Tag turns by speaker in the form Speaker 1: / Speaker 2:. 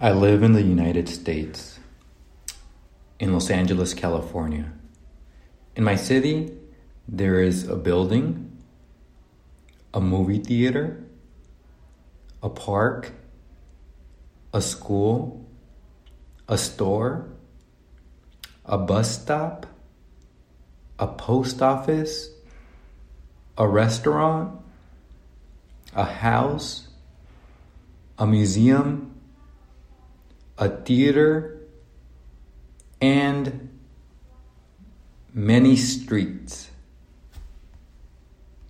Speaker 1: I live in the United States, in Los Angeles, California. In my city, there is a building, a movie theater, a park, a school, a store, a bus stop, a post office, a restaurant, a house, a museum, a theater, and many streets.